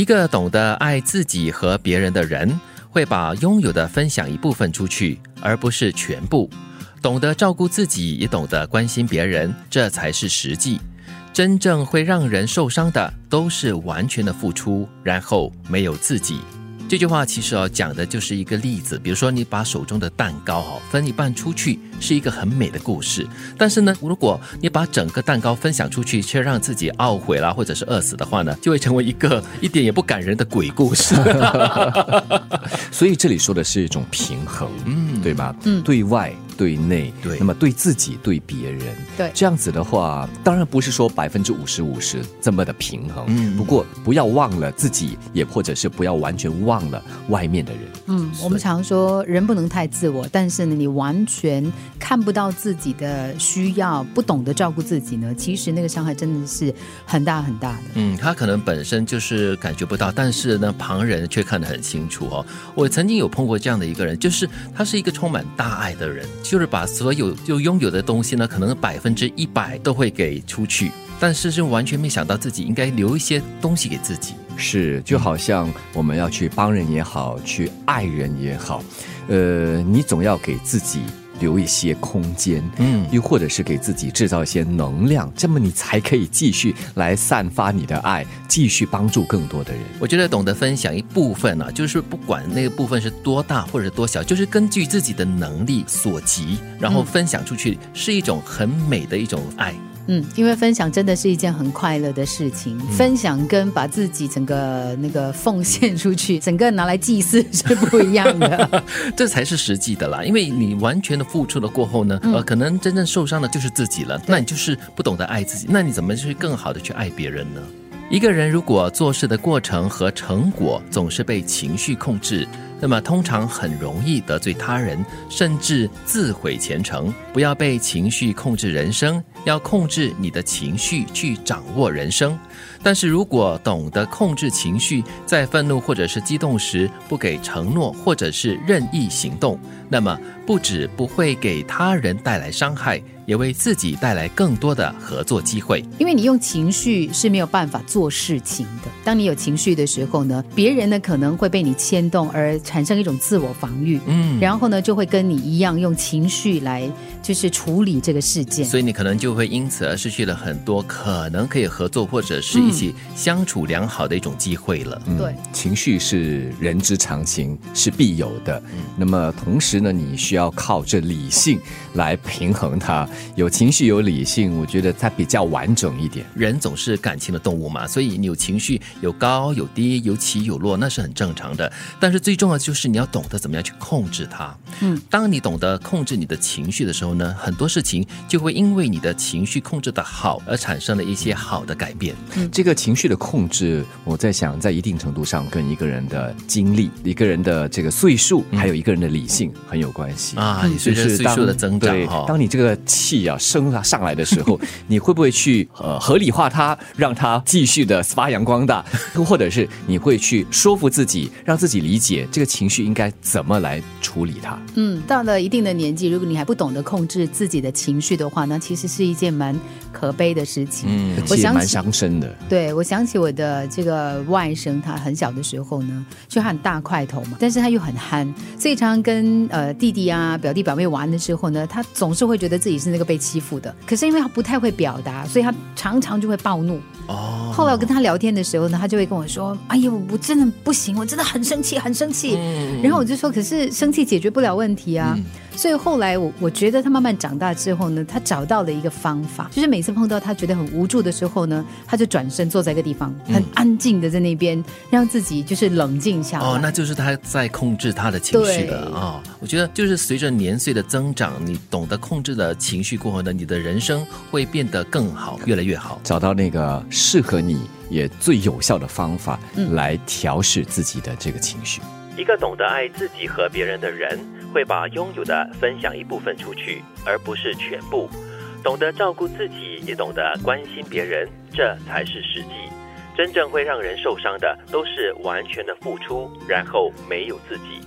一个懂得爱自己和别人的人，会把拥有的分享一部分出去，而不是全部。懂得照顾自己，也懂得关心别人，这才是实际。真正会让人受伤的，都是完全的付出，然后没有自己。这句话其实哦讲的就是一个例子，比如说你把手中的蛋糕哦分一半出去，是一个很美的故事。但是呢，如果你把整个蛋糕分享出去，却让自己懊悔啦，或者是饿死的话呢，就会成为一个一点也不感人的鬼故事。所以这里说的是一种平衡，嗯，对吧？嗯，对外。对内，对，那么对自己，对别人，对，这样子的话，当然不是说百分之五十五十这么的平衡，嗯，不过不要忘了自己，也或者是不要完全忘了外面的人，嗯，我们常说人不能太自我，但是呢，你完全看不到自己的需要，不懂得照顾自己呢，其实那个伤害真的是很大很大的。嗯，他可能本身就是感觉不到，但是呢，旁人却看得很清楚哦。我曾经有碰过这样的一个人，就是他是一个充满大爱的人。就是把所有就拥有的东西呢，可能百分之一百都会给出去，但是就完全没想到自己应该留一些东西给自己。是，就好像我们要去帮人也好，去爱人也好，呃，你总要给自己。留一些空间，嗯，又或者是给自己制造一些能量，这么你才可以继续来散发你的爱，继续帮助更多的人。我觉得懂得分享一部分啊，就是不管那个部分是多大或者多小，就是根据自己的能力所及，然后分享出去，是一种很美的一种爱。嗯，因为分享真的是一件很快乐的事情。分享跟把自己整个那个奉献出去，整个拿来祭祀是不一样的。这才是实际的啦，因为你完全的付出了过后呢，呃，可能真正受伤的就是自己了。那你就是不懂得爱自己，那你怎么去更好的去爱别人呢？一个人如果做事的过程和成果总是被情绪控制。那么通常很容易得罪他人，甚至自毁前程。不要被情绪控制人生，要控制你的情绪去掌握人生。但是如果懂得控制情绪，在愤怒或者是激动时不给承诺，或者是任意行动，那么不止不会给他人带来伤害。也为自己带来更多的合作机会，因为你用情绪是没有办法做事情的。当你有情绪的时候呢，别人呢可能会被你牵动而产生一种自我防御，嗯，然后呢就会跟你一样用情绪来就是处理这个事件，所以你可能就会因此而失去了很多可能可以合作或者是一起相处良好的一种机会了。对，情绪是人之常情，是必有的。那么同时呢，你需要靠着理性来平衡它。有情绪有理性，我觉得它比较完整一点。人总是感情的动物嘛，所以你有情绪有高有低，有起有落，那是很正常的。但是最重要的就是你要懂得怎么样去控制它。嗯，当你懂得控制你的情绪的时候呢，很多事情就会因为你的情绪控制的好而产生了一些好的改变。嗯，这个情绪的控制，我在想，在一定程度上跟一个人的经历、一个人的这个岁数，还有一个人的理性很有关系啊。你随着岁数的增长，哈，当你这个。气啊升啊上来的时候，你会不会去呃合理化它，让它继续的发扬光大，或者是你会去说服自己，让自己理解这个情绪应该怎么来处理它？嗯，到了一定的年纪，如果你还不懂得控制自己的情绪的话，那其实是一件蛮可悲的事情。嗯，我想蛮伤身的。对，我想起我的这个外甥，他很小的时候呢，就很大块头嘛，但是他又很憨，所以常常跟呃弟弟啊表弟表妹玩的时候呢，他总是会觉得自己是那。个被欺负的，可是因为他不太会表达，所以他常常就会暴怒。哦，后来我跟他聊天的时候呢，他就会跟我说：“哎呀，我真的不行，我真的很生气，很生气。”然后我就说：“可是生气解决不了问题啊。”所以后来我我觉得他慢慢长大之后呢，他找到了一个方法，就是每次碰到他觉得很无助的时候呢，他就转身坐在一个地方，很安静的在那边，让自己就是冷静下来。哦，那就是他在控制他的情绪的啊。我觉得就是随着年岁的增长，你懂得控制了情绪过后呢，你的人生会变得更好，越来越好。找到那个适合你也最有效的方法来调试自己的这个情绪。一个懂得爱自己和别人的人。会把拥有的分享一部分出去，而不是全部。懂得照顾自己，也懂得关心别人，这才是实际。真正会让人受伤的，都是完全的付出，然后没有自己。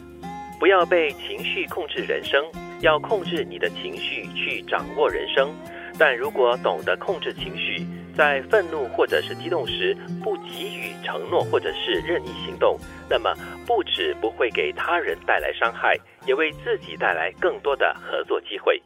不要被情绪控制人生，要控制你的情绪去掌握人生。但如果懂得控制情绪，在愤怒或者是激动时不给予承诺或者是任意行动，那么不止不会给他人带来伤害，也为自己带来更多的合作机会。